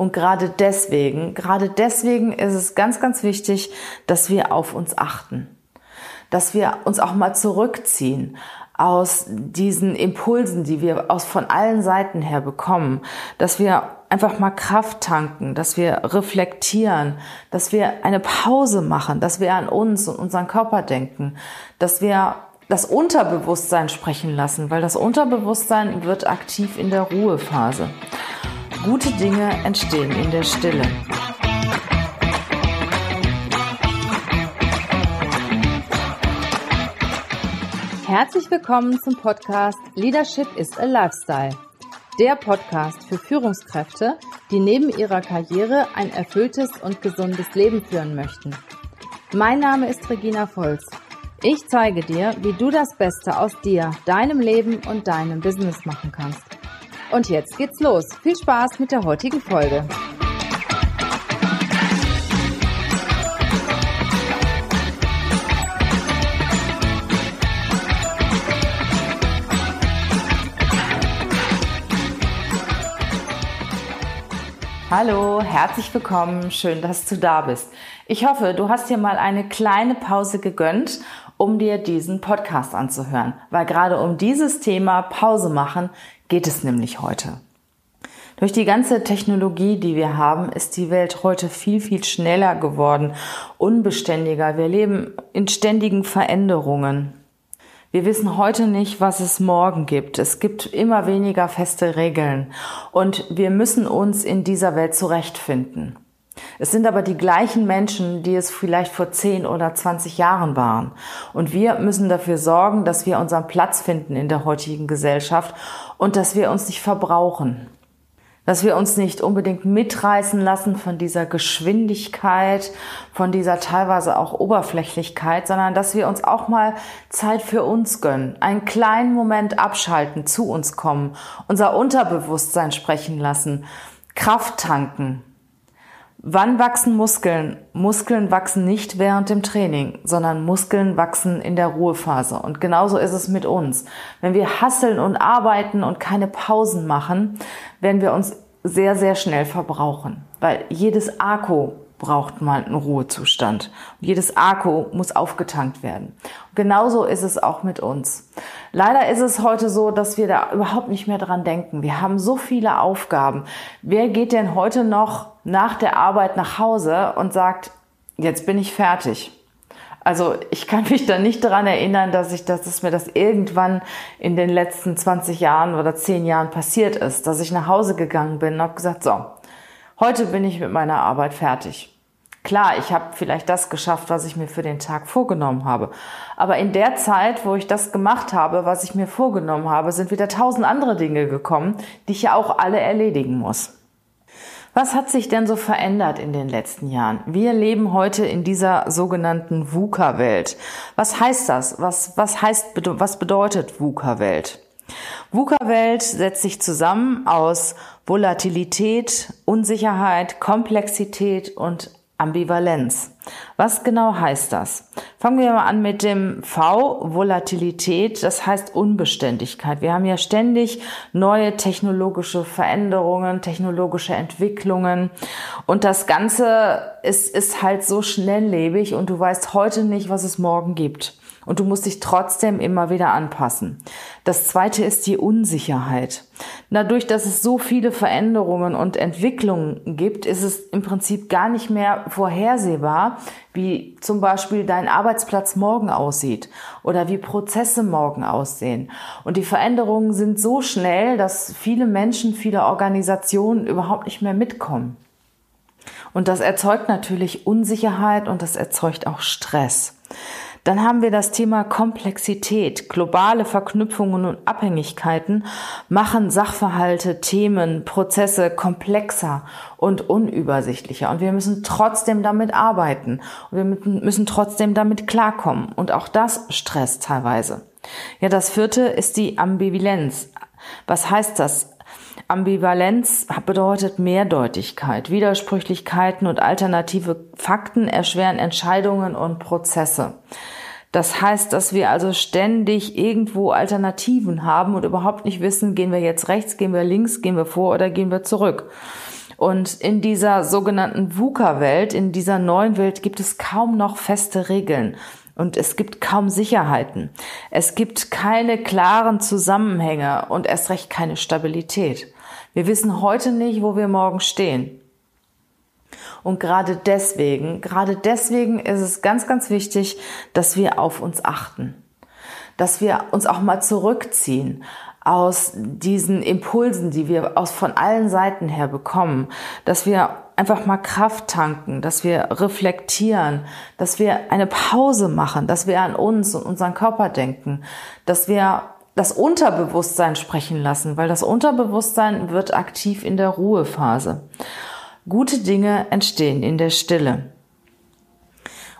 Und gerade deswegen, gerade deswegen ist es ganz, ganz wichtig, dass wir auf uns achten. Dass wir uns auch mal zurückziehen aus diesen Impulsen, die wir aus von allen Seiten her bekommen, dass wir einfach mal Kraft tanken, dass wir reflektieren, dass wir eine Pause machen, dass wir an uns und unseren Körper denken, dass wir das Unterbewusstsein sprechen lassen, weil das Unterbewusstsein wird aktiv in der Ruhephase. Gute Dinge entstehen in der Stille. Herzlich willkommen zum Podcast Leadership is a Lifestyle. Der Podcast für Führungskräfte, die neben ihrer Karriere ein erfülltes und gesundes Leben führen möchten. Mein Name ist Regina Volz ich zeige dir, wie du das Beste aus dir, deinem Leben und deinem Business machen kannst. Und jetzt geht's los. Viel Spaß mit der heutigen Folge. Hallo, herzlich willkommen. Schön, dass du da bist. Ich hoffe, du hast dir mal eine kleine Pause gegönnt um dir diesen Podcast anzuhören, weil gerade um dieses Thema Pause machen geht es nämlich heute. Durch die ganze Technologie, die wir haben, ist die Welt heute viel, viel schneller geworden, unbeständiger. Wir leben in ständigen Veränderungen. Wir wissen heute nicht, was es morgen gibt. Es gibt immer weniger feste Regeln und wir müssen uns in dieser Welt zurechtfinden. Es sind aber die gleichen Menschen, die es vielleicht vor 10 oder 20 Jahren waren. Und wir müssen dafür sorgen, dass wir unseren Platz finden in der heutigen Gesellschaft und dass wir uns nicht verbrauchen. Dass wir uns nicht unbedingt mitreißen lassen von dieser Geschwindigkeit, von dieser teilweise auch Oberflächlichkeit, sondern dass wir uns auch mal Zeit für uns gönnen, einen kleinen Moment abschalten, zu uns kommen, unser Unterbewusstsein sprechen lassen, Kraft tanken, Wann wachsen Muskeln? Muskeln wachsen nicht während dem Training, sondern Muskeln wachsen in der Ruhephase. Und genauso ist es mit uns. Wenn wir hasseln und arbeiten und keine Pausen machen, werden wir uns sehr, sehr schnell verbrauchen. Weil jedes Akku braucht mal einen Ruhezustand. Und jedes Akku muss aufgetankt werden. Und genauso ist es auch mit uns. Leider ist es heute so, dass wir da überhaupt nicht mehr dran denken. Wir haben so viele Aufgaben. Wer geht denn heute noch nach der Arbeit nach Hause und sagt, jetzt bin ich fertig? Also ich kann mich da nicht daran erinnern, dass ich, dass es mir das irgendwann in den letzten 20 Jahren oder 10 Jahren passiert ist, dass ich nach Hause gegangen bin und habe gesagt, so, heute bin ich mit meiner Arbeit fertig. Klar, ich habe vielleicht das geschafft, was ich mir für den Tag vorgenommen habe. Aber in der Zeit, wo ich das gemacht habe, was ich mir vorgenommen habe, sind wieder tausend andere Dinge gekommen, die ich ja auch alle erledigen muss. Was hat sich denn so verändert in den letzten Jahren? Wir leben heute in dieser sogenannten VUCA-Welt. Was heißt das? Was, was heißt, was bedeutet VUCA-Welt? VUCA-Welt setzt sich zusammen aus Volatilität, Unsicherheit, Komplexität und Ambivalenz. Was genau heißt das? Fangen wir mal an mit dem V, Volatilität, das heißt Unbeständigkeit. Wir haben ja ständig neue technologische Veränderungen, technologische Entwicklungen und das Ganze ist, ist halt so schnelllebig und du weißt heute nicht, was es morgen gibt und du musst dich trotzdem immer wieder anpassen. Das zweite ist die Unsicherheit. Dadurch, dass es so viele Veränderungen und Entwicklungen gibt, ist es im Prinzip gar nicht mehr vorhersehbar, wie zum Beispiel dein Arbeitsplatz morgen aussieht oder wie Prozesse morgen aussehen. Und die Veränderungen sind so schnell, dass viele Menschen, viele Organisationen überhaupt nicht mehr mitkommen. Und das erzeugt natürlich Unsicherheit und das erzeugt auch Stress. Dann haben wir das Thema Komplexität. Globale Verknüpfungen und Abhängigkeiten machen Sachverhalte, Themen, Prozesse komplexer und unübersichtlicher. Und wir müssen trotzdem damit arbeiten. Und wir müssen trotzdem damit klarkommen. Und auch das stresst teilweise. Ja, das vierte ist die Ambivalenz. Was heißt das? Ambivalenz bedeutet Mehrdeutigkeit. Widersprüchlichkeiten und alternative Fakten erschweren Entscheidungen und Prozesse. Das heißt, dass wir also ständig irgendwo Alternativen haben und überhaupt nicht wissen, gehen wir jetzt rechts, gehen wir links, gehen wir vor oder gehen wir zurück. Und in dieser sogenannten VUCA-Welt, in dieser neuen Welt gibt es kaum noch feste Regeln. Und es gibt kaum Sicherheiten. Es gibt keine klaren Zusammenhänge und erst recht keine Stabilität. Wir wissen heute nicht, wo wir morgen stehen. Und gerade deswegen, gerade deswegen ist es ganz, ganz wichtig, dass wir auf uns achten. Dass wir uns auch mal zurückziehen aus diesen Impulsen, die wir aus von allen Seiten her bekommen, dass wir einfach mal Kraft tanken, dass wir reflektieren, dass wir eine Pause machen, dass wir an uns und unseren Körper denken, dass wir das Unterbewusstsein sprechen lassen, weil das Unterbewusstsein wird aktiv in der Ruhephase. Gute Dinge entstehen in der Stille.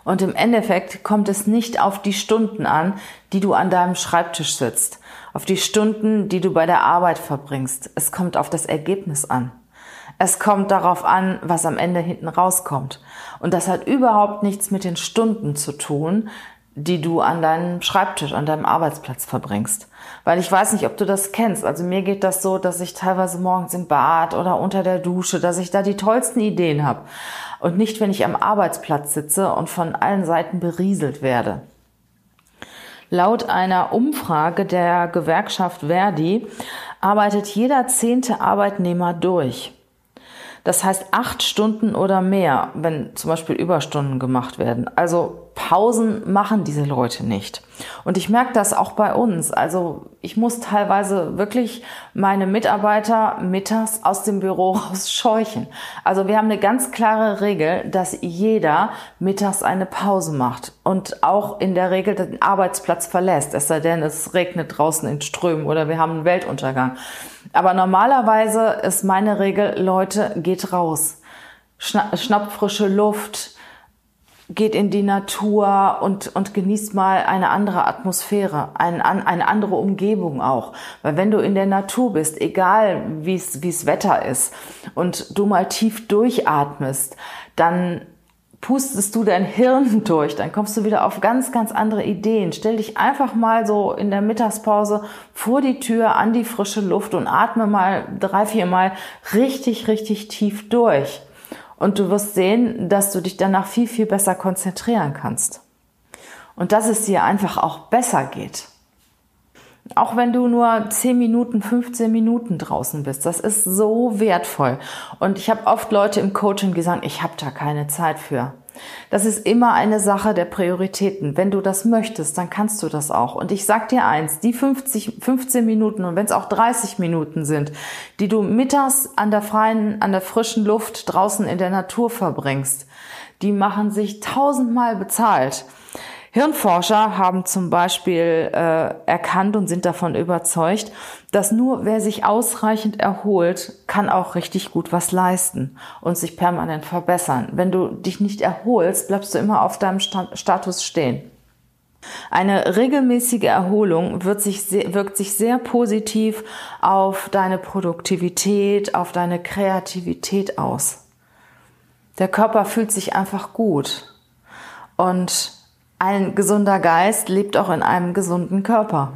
Und im Endeffekt kommt es nicht auf die Stunden an, die du an deinem Schreibtisch sitzt, auf die Stunden, die du bei der Arbeit verbringst. Es kommt auf das Ergebnis an. Es kommt darauf an, was am Ende hinten rauskommt. Und das hat überhaupt nichts mit den Stunden zu tun, die du an deinem Schreibtisch, an deinem Arbeitsplatz verbringst. Weil ich weiß nicht, ob du das kennst. Also mir geht das so, dass ich teilweise morgens im Bad oder unter der Dusche, dass ich da die tollsten Ideen habe. Und nicht, wenn ich am Arbeitsplatz sitze und von allen Seiten berieselt werde. Laut einer Umfrage der Gewerkschaft Verdi arbeitet jeder zehnte Arbeitnehmer durch. Das heißt acht Stunden oder mehr, wenn zum Beispiel Überstunden gemacht werden. Also Pausen machen diese Leute nicht. Und ich merke das auch bei uns. Also ich muss teilweise wirklich meine Mitarbeiter mittags aus dem Büro rausscheuchen. Also wir haben eine ganz klare Regel, dass jeder mittags eine Pause macht und auch in der Regel den Arbeitsplatz verlässt. Es sei denn, es regnet draußen in Strömen oder wir haben einen Weltuntergang. Aber normalerweise ist meine Regel, Leute, geht raus. Schnappt frische Luft, geht in die Natur und, und genießt mal eine andere Atmosphäre, ein, eine andere Umgebung auch. Weil wenn du in der Natur bist, egal wie es Wetter ist, und du mal tief durchatmest, dann pustest du dein Hirn durch, dann kommst du wieder auf ganz, ganz andere Ideen. Stell dich einfach mal so in der Mittagspause vor die Tür an die frische Luft und atme mal drei, vier Mal richtig, richtig tief durch. Und du wirst sehen, dass du dich danach viel, viel besser konzentrieren kannst. Und dass es dir einfach auch besser geht. Auch wenn du nur 10 Minuten, 15 Minuten draußen bist, das ist so wertvoll. Und ich habe oft Leute im Coaching gesagt, ich habe da keine Zeit für. Das ist immer eine Sache der Prioritäten. Wenn du das möchtest, dann kannst du das auch. Und ich sag dir eins, die 50, 15 Minuten und wenn es auch 30 Minuten sind, die du mittags an der freien, an der frischen Luft draußen in der Natur verbringst, die machen sich tausendmal bezahlt. Hirnforscher haben zum Beispiel äh, erkannt und sind davon überzeugt, dass nur wer sich ausreichend erholt, kann auch richtig gut was leisten und sich permanent verbessern. Wenn du dich nicht erholst, bleibst du immer auf deinem Status stehen. Eine regelmäßige Erholung wird sich, wirkt sich sehr positiv auf deine Produktivität, auf deine Kreativität aus. Der Körper fühlt sich einfach gut. Und ein gesunder Geist lebt auch in einem gesunden Körper.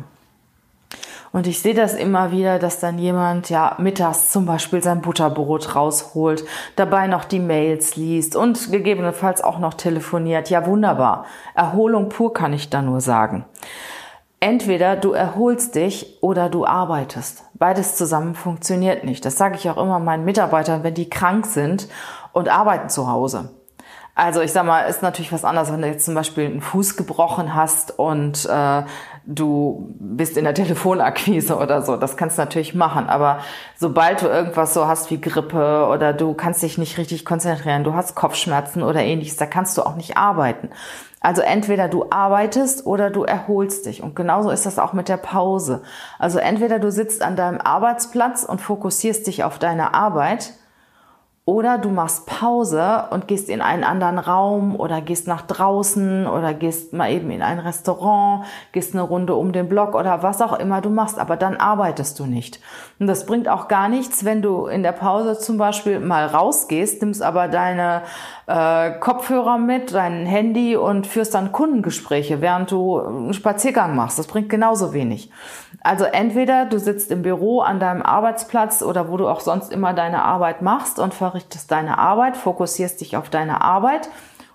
Und ich sehe das immer wieder, dass dann jemand ja mittags zum Beispiel sein Butterbrot rausholt, dabei noch die Mails liest und gegebenenfalls auch noch telefoniert. Ja, wunderbar. Erholung pur kann ich da nur sagen. Entweder du erholst dich oder du arbeitest. Beides zusammen funktioniert nicht. Das sage ich auch immer meinen Mitarbeitern, wenn die krank sind und arbeiten zu Hause. Also ich sag mal, ist natürlich was anderes, wenn du jetzt zum Beispiel einen Fuß gebrochen hast und äh, du bist in der Telefonakquise oder so. Das kannst du natürlich machen. Aber sobald du irgendwas so hast wie Grippe oder du kannst dich nicht richtig konzentrieren, du hast Kopfschmerzen oder ähnliches, da kannst du auch nicht arbeiten. Also entweder du arbeitest oder du erholst dich. Und genauso ist das auch mit der Pause. Also entweder du sitzt an deinem Arbeitsplatz und fokussierst dich auf deine Arbeit oder du machst Pause und gehst in einen anderen Raum oder gehst nach draußen oder gehst mal eben in ein Restaurant, gehst eine Runde um den Block oder was auch immer du machst, aber dann arbeitest du nicht. Und das bringt auch gar nichts, wenn du in der Pause zum Beispiel mal rausgehst, nimmst aber deine äh, Kopfhörer mit, dein Handy und führst dann Kundengespräche, während du einen Spaziergang machst. Das bringt genauso wenig. Also entweder du sitzt im Büro an deinem Arbeitsplatz oder wo du auch sonst immer deine Arbeit machst und verrichtest verrichtest deine Arbeit, fokussierst dich auf deine Arbeit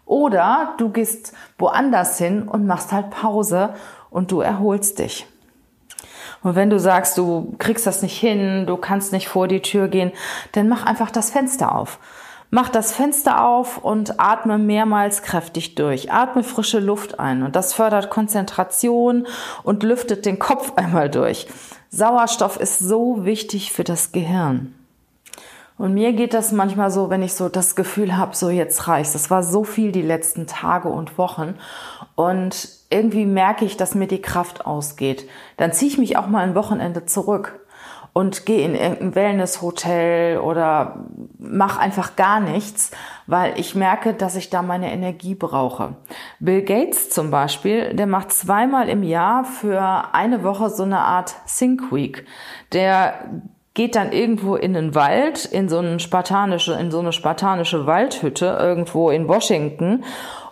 oder du gehst woanders hin und machst halt Pause und du erholst dich. Und wenn du sagst, du kriegst das nicht hin, du kannst nicht vor die Tür gehen, dann mach einfach das Fenster auf. Mach das Fenster auf und atme mehrmals kräftig durch. Atme frische Luft ein und das fördert Konzentration und lüftet den Kopf einmal durch. Sauerstoff ist so wichtig für das Gehirn. Und mir geht das manchmal so, wenn ich so das Gefühl habe, so jetzt reicht's. Das war so viel die letzten Tage und Wochen. Und irgendwie merke ich, dass mir die Kraft ausgeht. Dann ziehe ich mich auch mal ein Wochenende zurück und gehe in irgendein Wellnesshotel oder mach einfach gar nichts, weil ich merke, dass ich da meine Energie brauche. Bill Gates zum Beispiel, der macht zweimal im Jahr für eine Woche so eine Art Think Week. Der geht dann irgendwo in den Wald, in so eine spartanische, in so eine spartanische Waldhütte irgendwo in Washington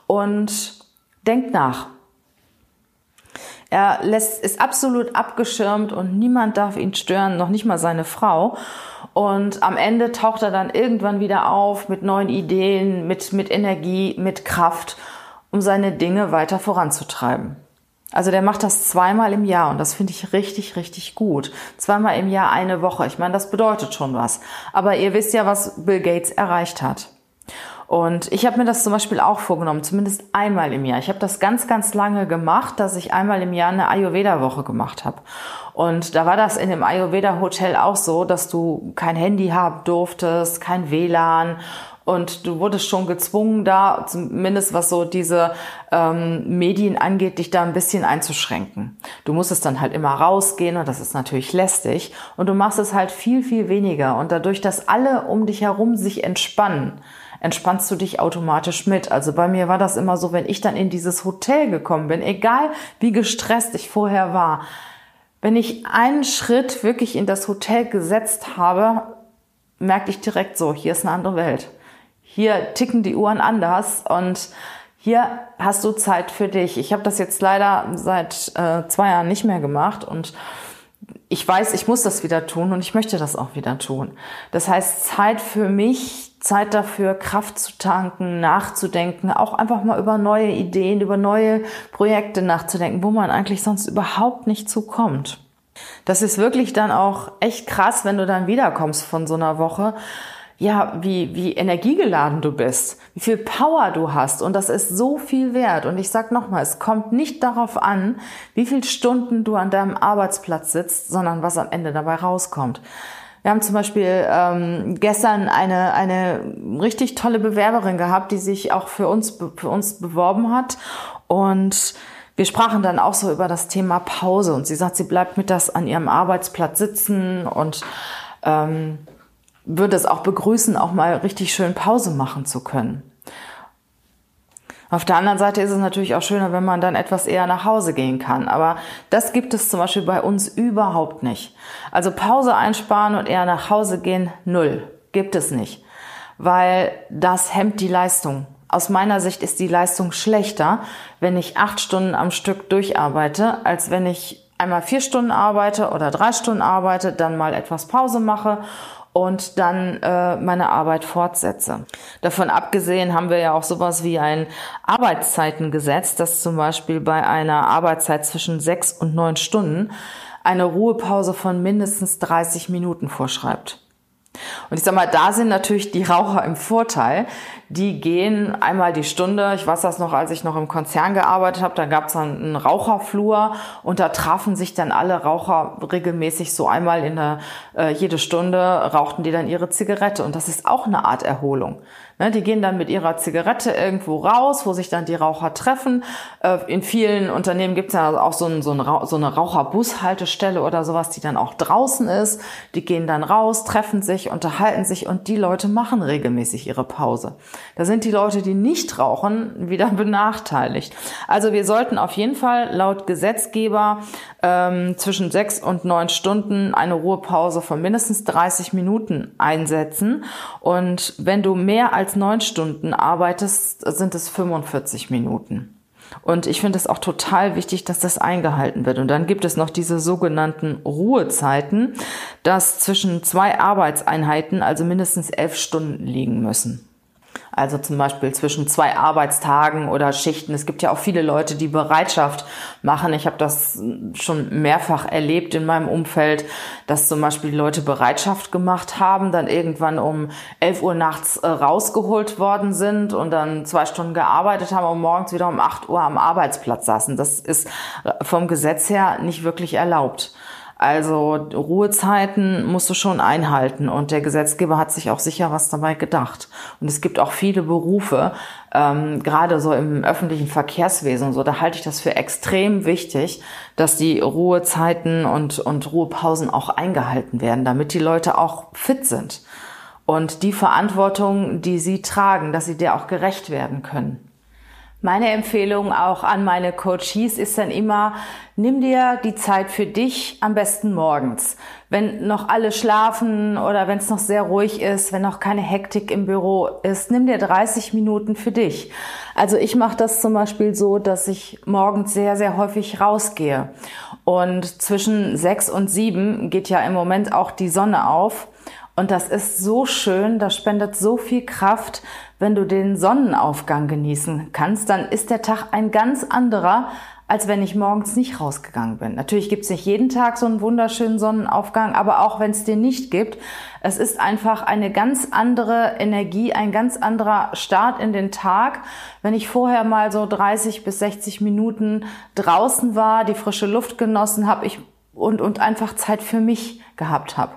und denkt nach. Er lässt, ist absolut abgeschirmt und niemand darf ihn stören, noch nicht mal seine Frau. Und am Ende taucht er dann irgendwann wieder auf mit neuen Ideen, mit, mit Energie, mit Kraft, um seine Dinge weiter voranzutreiben. Also der macht das zweimal im Jahr und das finde ich richtig, richtig gut. Zweimal im Jahr eine Woche. Ich meine, das bedeutet schon was. Aber ihr wisst ja, was Bill Gates erreicht hat. Und ich habe mir das zum Beispiel auch vorgenommen, zumindest einmal im Jahr. Ich habe das ganz, ganz lange gemacht, dass ich einmal im Jahr eine Ayurveda-Woche gemacht habe. Und da war das in dem Ayurveda-Hotel auch so, dass du kein Handy haben durftest, kein WLAN und du wurdest schon gezwungen, da zumindest was so diese ähm, Medien angeht, dich da ein bisschen einzuschränken. Du musstest dann halt immer rausgehen und das ist natürlich lästig und du machst es halt viel, viel weniger und dadurch, dass alle um dich herum sich entspannen, entspannst du dich automatisch mit. Also bei mir war das immer so, wenn ich dann in dieses Hotel gekommen bin, egal wie gestresst ich vorher war, wenn ich einen Schritt wirklich in das Hotel gesetzt habe, merkte ich direkt so, hier ist eine andere Welt. Hier ticken die Uhren anders und hier hast du Zeit für dich. Ich habe das jetzt leider seit äh, zwei Jahren nicht mehr gemacht und ich weiß, ich muss das wieder tun und ich möchte das auch wieder tun. Das heißt, Zeit für mich, Zeit dafür, Kraft zu tanken, nachzudenken, auch einfach mal über neue Ideen, über neue Projekte nachzudenken, wo man eigentlich sonst überhaupt nicht zukommt. Das ist wirklich dann auch echt krass, wenn du dann wiederkommst von so einer Woche ja, wie, wie energiegeladen du bist, wie viel Power du hast. Und das ist so viel wert. Und ich sag nochmal, es kommt nicht darauf an, wie viel Stunden du an deinem Arbeitsplatz sitzt, sondern was am Ende dabei rauskommt. Wir haben zum Beispiel ähm, gestern eine, eine richtig tolle Bewerberin gehabt, die sich auch für uns, für uns beworben hat. Und wir sprachen dann auch so über das Thema Pause. Und sie sagt, sie bleibt mit das an ihrem Arbeitsplatz sitzen und ähm, würde es auch begrüßen, auch mal richtig schön Pause machen zu können. Auf der anderen Seite ist es natürlich auch schöner, wenn man dann etwas eher nach Hause gehen kann. Aber das gibt es zum Beispiel bei uns überhaupt nicht. Also Pause einsparen und eher nach Hause gehen, null. Gibt es nicht. Weil das hemmt die Leistung. Aus meiner Sicht ist die Leistung schlechter, wenn ich acht Stunden am Stück durcharbeite, als wenn ich einmal vier Stunden arbeite oder drei Stunden arbeite, dann mal etwas Pause mache und dann äh, meine Arbeit fortsetze. Davon abgesehen haben wir ja auch sowas wie ein Arbeitszeitengesetz, das zum Beispiel bei einer Arbeitszeit zwischen sechs und neun Stunden eine Ruhepause von mindestens 30 Minuten vorschreibt. Und ich sag mal, da sind natürlich die Raucher im Vorteil. Die gehen einmal die Stunde. Ich weiß das noch, als ich noch im Konzern gearbeitet habe, da gab es dann einen Raucherflur und da trafen sich dann alle Raucher regelmäßig so einmal in der äh, jede Stunde rauchten die dann ihre Zigarette und das ist auch eine Art Erholung. Ne, die gehen dann mit ihrer Zigarette irgendwo raus, wo sich dann die Raucher treffen. Äh, in vielen Unternehmen gibt es ja auch so, ein, so, ein, so eine Raucherbushaltestelle oder sowas, die dann auch draußen ist. Die gehen dann raus, treffen sich, unterhalten sich und die Leute machen regelmäßig ihre Pause. Da sind die Leute, die nicht rauchen, wieder benachteiligt. Also wir sollten auf jeden Fall laut Gesetzgeber ähm, zwischen sechs und neun Stunden eine Ruhepause von mindestens 30 Minuten einsetzen. Und wenn du mehr als neun Stunden arbeitest, sind es 45 Minuten. Und ich finde es auch total wichtig, dass das eingehalten wird. Und dann gibt es noch diese sogenannten Ruhezeiten, dass zwischen zwei Arbeitseinheiten also mindestens elf Stunden liegen müssen. Also zum Beispiel zwischen zwei Arbeitstagen oder Schichten. Es gibt ja auch viele Leute, die Bereitschaft machen. Ich habe das schon mehrfach erlebt in meinem Umfeld, dass zum Beispiel Leute Bereitschaft gemacht haben, dann irgendwann um 11 Uhr nachts äh, rausgeholt worden sind und dann zwei Stunden gearbeitet haben und morgens wieder um 8 Uhr am Arbeitsplatz saßen. Das ist vom Gesetz her nicht wirklich erlaubt. Also Ruhezeiten musst du schon einhalten und der Gesetzgeber hat sich auch sicher was dabei gedacht. Und es gibt auch viele Berufe, ähm, gerade so im öffentlichen Verkehrswesen so, da halte ich das für extrem wichtig, dass die Ruhezeiten und, und Ruhepausen auch eingehalten werden, damit die Leute auch fit sind. Und die Verantwortung, die sie tragen, dass sie der auch gerecht werden können. Meine Empfehlung auch an meine Coaches ist dann immer, nimm dir die Zeit für dich, am besten morgens. Wenn noch alle schlafen oder wenn es noch sehr ruhig ist, wenn noch keine Hektik im Büro ist, nimm dir 30 Minuten für dich. Also ich mache das zum Beispiel so, dass ich morgens sehr, sehr häufig rausgehe. Und zwischen sechs und sieben geht ja im Moment auch die Sonne auf. Und das ist so schön, das spendet so viel Kraft. Wenn du den Sonnenaufgang genießen kannst, dann ist der Tag ein ganz anderer, als wenn ich morgens nicht rausgegangen bin. Natürlich gibt es nicht jeden Tag so einen wunderschönen Sonnenaufgang, aber auch wenn es den nicht gibt, es ist einfach eine ganz andere Energie, ein ganz anderer Start in den Tag. Wenn ich vorher mal so 30 bis 60 Minuten draußen war, die frische Luft genossen habe und, und einfach Zeit für mich gehabt habe.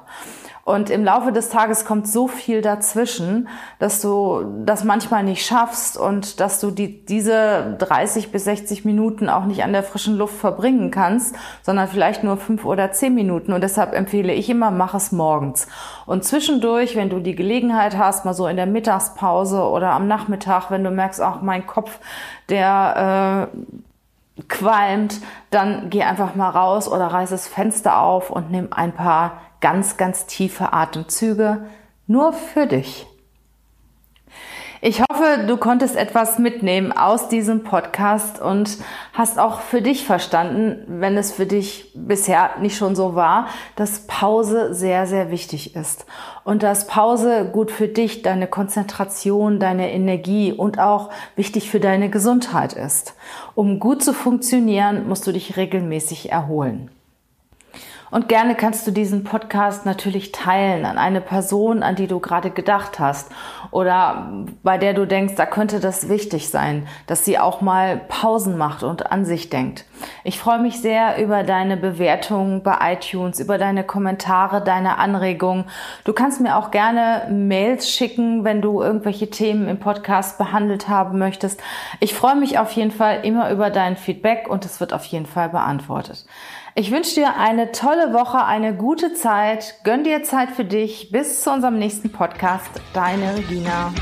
Und im Laufe des Tages kommt so viel dazwischen, dass du das manchmal nicht schaffst und dass du die, diese 30 bis 60 Minuten auch nicht an der frischen Luft verbringen kannst, sondern vielleicht nur fünf oder zehn Minuten. Und deshalb empfehle ich immer, mach es morgens. Und zwischendurch, wenn du die Gelegenheit hast, mal so in der Mittagspause oder am Nachmittag, wenn du merkst, auch mein Kopf, der äh, qualmt, dann geh einfach mal raus oder reiß das Fenster auf und nimm ein paar ganz, ganz tiefe Atemzüge nur für dich. Ich hoffe, du konntest etwas mitnehmen aus diesem Podcast und hast auch für dich verstanden, wenn es für dich bisher nicht schon so war, dass Pause sehr, sehr wichtig ist. Und dass Pause gut für dich, deine Konzentration, deine Energie und auch wichtig für deine Gesundheit ist. Um gut zu funktionieren, musst du dich regelmäßig erholen. Und gerne kannst du diesen Podcast natürlich teilen an eine Person, an die du gerade gedacht hast oder bei der du denkst, da könnte das wichtig sein, dass sie auch mal Pausen macht und an sich denkt. Ich freue mich sehr über deine Bewertungen bei iTunes, über deine Kommentare, deine Anregungen. Du kannst mir auch gerne Mails schicken, wenn du irgendwelche Themen im Podcast behandelt haben möchtest. Ich freue mich auf jeden Fall immer über dein Feedback und es wird auf jeden Fall beantwortet. Ich wünsche dir eine tolle Woche, eine gute Zeit. Gönn dir Zeit für dich. Bis zu unserem nächsten Podcast. Deine Regina.